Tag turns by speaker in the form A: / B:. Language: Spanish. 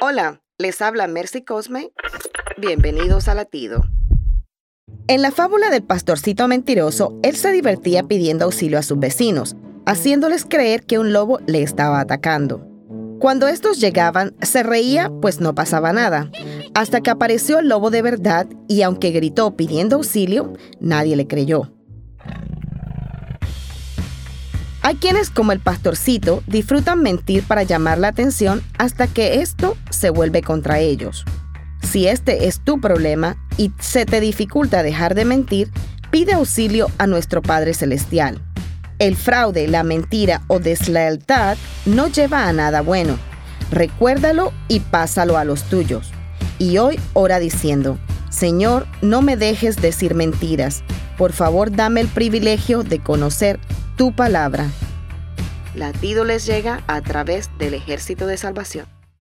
A: Hola, les habla Mercy Cosme. Bienvenidos a Latido. En la fábula del pastorcito mentiroso, él se divertía pidiendo auxilio a sus vecinos, haciéndoles creer que un lobo le estaba atacando. Cuando estos llegaban, se reía, pues no pasaba nada, hasta que apareció el lobo de verdad y aunque gritó pidiendo auxilio, nadie le creyó. Hay quienes, como el pastorcito, disfrutan mentir para llamar la atención hasta que esto se vuelve contra ellos. Si este es tu problema y se te dificulta dejar de mentir, pide auxilio a nuestro Padre Celestial. El fraude, la mentira o deslealtad no lleva a nada bueno. Recuérdalo y pásalo a los tuyos. Y hoy ora diciendo, Señor, no me dejes decir mentiras. Por favor, dame el privilegio de conocer tu palabra. Latido les llega a través del ejército de salvación.